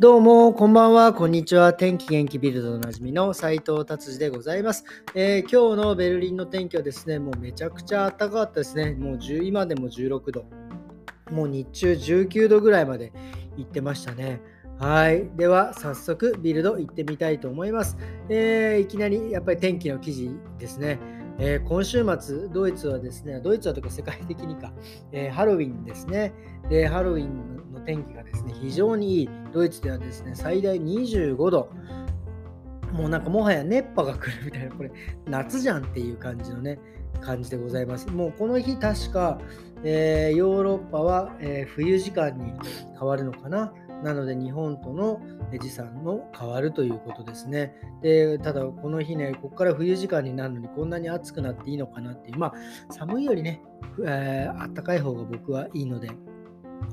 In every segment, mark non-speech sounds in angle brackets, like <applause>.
どうも、こんばんは、こんにちは。天気元気ビルドおなじみの斉藤達治でございます、えー、今日のベルリンの天気はですね、もうめちゃくちゃ暖かかったですね。もう10今でも16度。もう日中19度ぐらいまで行ってましたね。はい。では、早速、ビルド行ってみたいと思います。えー、いきなり、やっぱり天気の記事ですね。えー、今週末、ドイツはですね、ドイツはとか世界的にか、え、ハロウィンですね。で、ハロウィンの天気がですね、非常にいい。ドイツではですね、最大25度。もうなんかもはや熱波が来るみたいな、これ夏じゃんっていう感じのね、感じでございます。もうこの日確か、えー、ヨーロッパは、え冬時間に変わるのかな。なので日本との時差の変わるということですね。でただこの日ね、ここから冬時間になるのにこんなに暑くなっていいのかなっていう、まあ寒いよりね、えー、暖かい方が僕はいいので、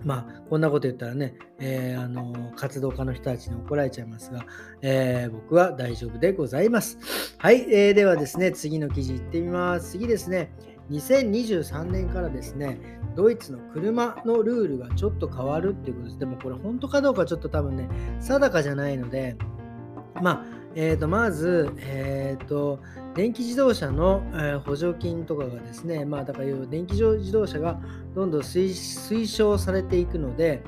まあ、こんなこと言ったらね、えー、あの活動家の人たちに怒られちゃいますが、えー、僕は大丈夫でございます。はい、えー、ではですね、次の記事いってみます。次ですね、2023年からですね、ドイツの車のルールがちょっと変わるっていうことです。でもこれ本当かどうかちょっと多分ね、定かじゃないので、まあ、えー、とまず、えーと、電気自動車の、え、補助金とかがですね、まあ、だから電気自動車がどんどん推奨されていくので、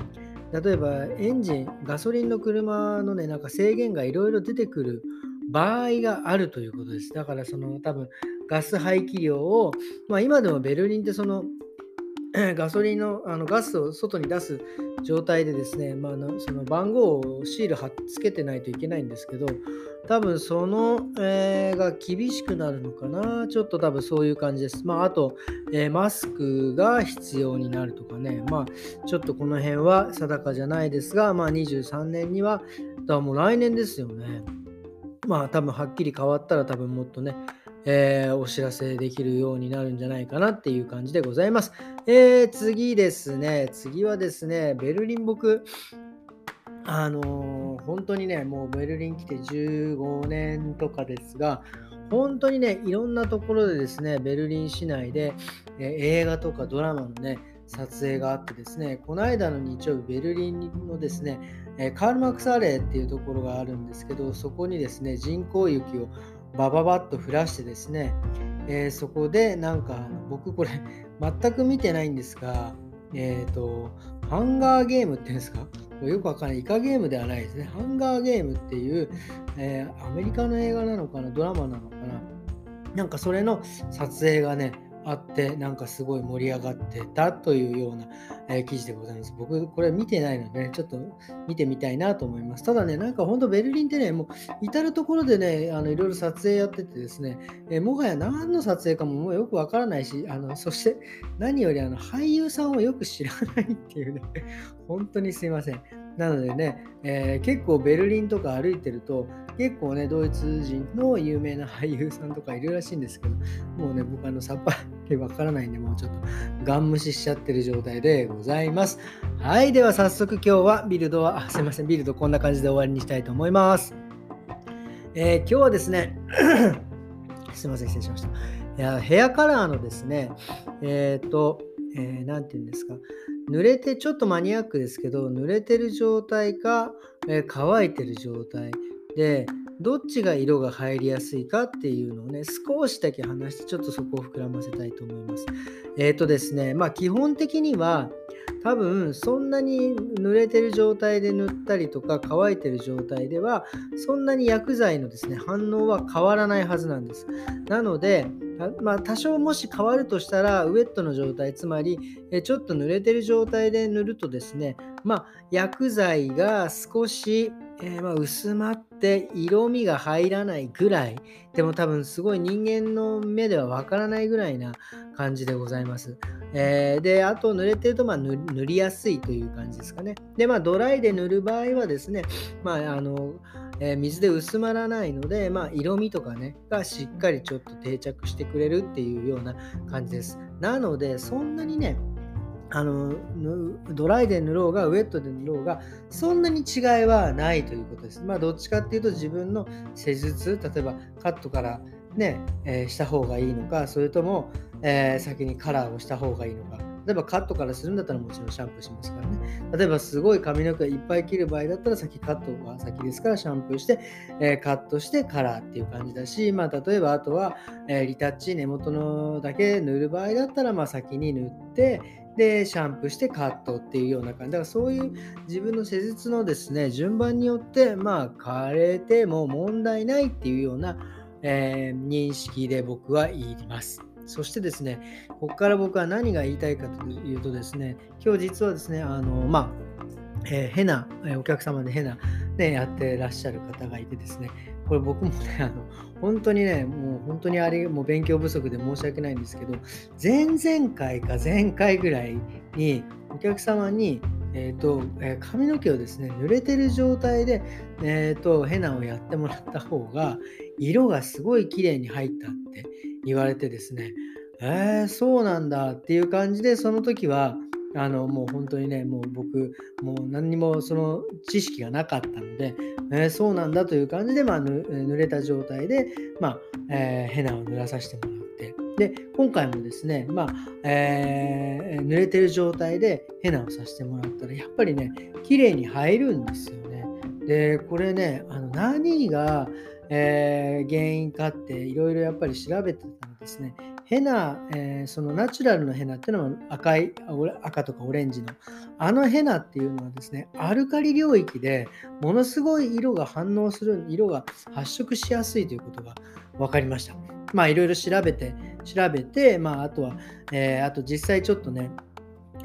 例えばエンジン、ガソリンの車のね、なんか制限がいろいろ出てくる場合があるということです。だからその多分ガス排気量を、まあ、今でもベルリンってその <laughs> ガソリンのあのガスを外に出す状態でですね、まあ、その番号をシール貼っつけてないといけないんですけど、多分その、えー、が厳しくなるのかな。ちょっと多分そういう感じです。まあ、あと、えー、マスクが必要になるとかね。まあ、ちょっとこの辺は定かじゃないですが、まあ、23年には、だもう来年ですよね。まあ、多分はっきり変わったら多分もっとね、えー、お知らせできるようになるんじゃないかなっていう感じでございます。えー、次ですね、次はですね、ベルリン僕、あのー、本当にね、もうベルリン来て15年とかですが、本当にね、いろんなところでですね、ベルリン市内で、えー、映画とかドラマのね、撮影があってですね、この間の日曜日、ベルリンのですね、えカールマクサレーっていうところがあるんですけど、そこにですね、人工雪をバババッと降らしてですね、えー、そこでなんか僕これ全く見てないんですが、えっ、ー、と、ハンガーゲームっていうんですか？よくわかんない。イカゲームではないですね。ハンガーゲームっていう、えー、アメリカの映画なのかな？ドラマなのかな？なんかそれの撮影がね、あってなんかすごい盛り上がってたというような、えー、記事でございます。僕これ見てないので、ね、ちょっと見てみたいなと思います。ただね、なんか本当ベルリンってね、もう至る所でね、あのいろいろ撮影やっててですね、えー、もはや何の撮影かももうよくわからないし、あのそして何よりあの俳優さんをよく知らないっていうね、<laughs> 本当にすいません。なのでね、えー、結構ベルリンとか歩いてると、結構ね、ドイツ人の有名な俳優さんとかいるらしいんですけど、もうね、僕あのさっぱりわからないんで、もうちょっとガン無視しちゃってる状態でございます。はい、では早速今日はビルドは、あすいません、ビルドこんな感じで終わりにしたいと思います。えー、今日はですね、<coughs> すいません、失礼しました。いやヘアカラーのですね、えっ、ー、と、えー、て言うんですか、濡れて、ちょっとマニアックですけど、濡れてる状態か、えー、乾いてる状態で、どっちが色が入りやすいかっていうのをね、少しだけ話して、ちょっとそこを膨らませたいと思います。えっ、ー、とですね、まあ基本的には、多分そんなに濡れてる状態で塗ったりとか乾いてる状態ではそんなに薬剤のですね反応は変わらないはずなんです。なのでまあ、多少もし変わるとしたら、ウェットの状態、つまり、えちょっと濡れてる状態で塗るとですね、まあ、薬剤が少し、えー、ま薄まって色味が入らないぐらい、でも多分すごい人間の目ではわからないぐらいな感じでございます。えー、で、あと濡れてるとま塗りやすいという感じですかね。で、まあ、ドライで塗る場合はですね、まあ、あの、えー、水で薄まらないので、まあ、色味とかね、がしっかりちょっと定着してくれるっていうような感じです。なので、そんなにね、あのドライで塗ろうがウェットで塗ろうがそんなに違いはないということです。まあどっちかっていうと自分の施術例えばカットからね、えー、した方がいいのかそれとも、えー、先にカラーをした方がいいのか例えばカットからするんだったらもちろんシャンプーしますからね。例えばすごい髪の毛いっぱい切る場合だったら先カットが先ですからシャンプーして、えー、カットしてカラーっていう感じだし、まあ、例えばあとは、え、リタッチ根元のだけ塗る場合だったらまあ先に塗ってでシャンプーしてカットっていうような感じだからそういう自分の施術のですね順番によってまあ枯れても問題ないっていうような、えー、認識で僕は言います。そしてですね、ここから僕は何が言いたいかというとですね、今日実はですね、あの、まあ、えー、ヘナ、お客様でヘナ、ね、やってらっしゃる方がいてですね、これ僕もね、あの本当にね、もう本当にあれ、もう勉強不足で申し訳ないんですけど、前々回か前回ぐらいにお客様に、えーとえー、髪の毛をですね、濡れてる状態で、えーと、ヘナをやってもらった方が、色がすごい綺麗に入ったって言われてですね、えー、そうなんだっていう感じで、その時は、あのもう本当にね、もう僕、もう何にもその知識がなかったので、えー、そうなんだという感じで、まあ、濡れた状態で、まあえー、ヘナを濡らさせてもらって、で、今回もですね、まあえー、濡れてる状態でヘナをさせてもらったら、やっぱりね、綺麗に入るんですよね。で、これね、あの何が、えー、原因かっていろいろやっぱり調べてたんですね。ヘナ、えー、そのナチュラルのヘナっていうのは赤い赤とかオレンジのあのヘナっていうのはですねアルカリ領域でものすごい色が反応する色が発色しやすいということが分かりました。まあいろいろ調べて調べてまああとは、えー、あと実際ちょっとね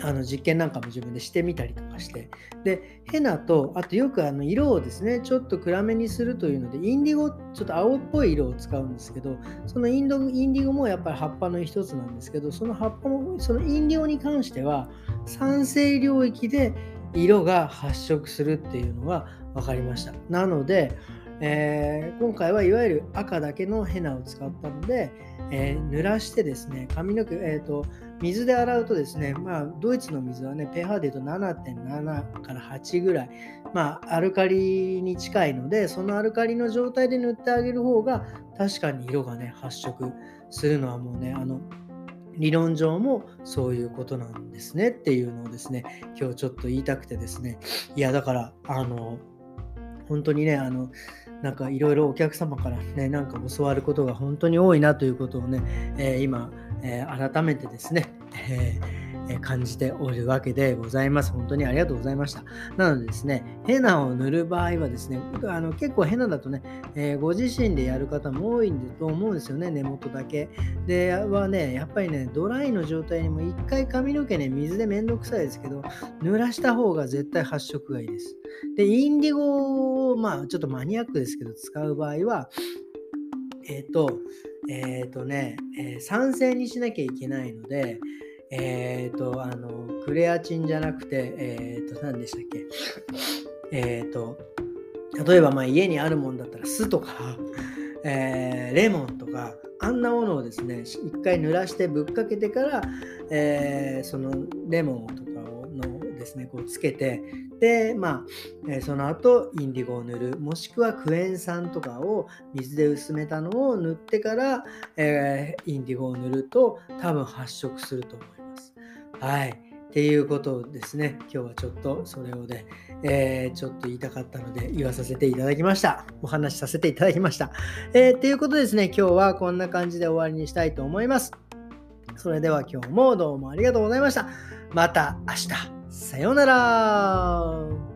あの実験なんかも自分でしてみたりとかして、で、ヘナと、あとよくあの色をですね、ちょっと暗めにするというので、インディゴ、ちょっと青っぽい色を使うんですけど、そのインドインディゴもやっぱり葉っぱの一つなんですけど、その葉っぱも、そのインディゴに関しては、酸性領域で色が発色するっていうのが分かりました。なので、えー、今回はいわゆる赤だけのヘナを使ったので、えー、濡らしてですね、髪の毛、えーと、水で洗うとですね、まあ、ドイツの水はね、pH で言うと7.7から8ぐらい、まあ、アルカリに近いので、そのアルカリの状態で塗ってあげる方が、確かに色がね、発色するのはもうね、あの、理論上もそういうことなんですねっていうのをですね、今日ちょっと言いたくてですね、いや、だから、あの、本当にね、あの、なんかいろいろお客様からね、なんか教わることが本当に多いなということをね、えー、今、えー、改めてですね、えー感じておるわけでございます。本当にありがとうございました。なのでですね、ヘナを塗る場合はですね、あの結構ヘナだとね、えー、ご自身でやる方も多いんだと思うんですよね、根元だけ。で、はね、やっぱりね、ドライの状態にも一回髪の毛ね、水でめんどくさいですけど、濡らした方が絶対発色がいいです。で、インディゴを、まあちょっとマニアックですけど、使う場合は、えっ、と、えっ、ー、とね、えー、酸性にしなきゃいけないので、えっ、ー、と、あの、クレアチンじゃなくて、えっ、と、何でしたっけ？えっ、と、例えば、まあ、家にあるもんだったら酢とか、え、レモンとか、あんなものをですね、一回濡らしてぶっかけてから、え、そのレモンとかですね、こうつけて、で、まあ、え、その後、インディゴを塗る、もしくはクエン酸とかを水で薄めたのを塗ってから、えー、インディゴを塗ると、多分発色すると思います。はい。っていうことですね。今日はちょっとそれをね、えー、ちょっと言いたかったので言わさせていただきました。お話しさせていただきました。えー、っていうことですね、今日はこんな感じで終わりにしたいと思います。それでは今日もどうもありがとうございました。また明日。さようなら。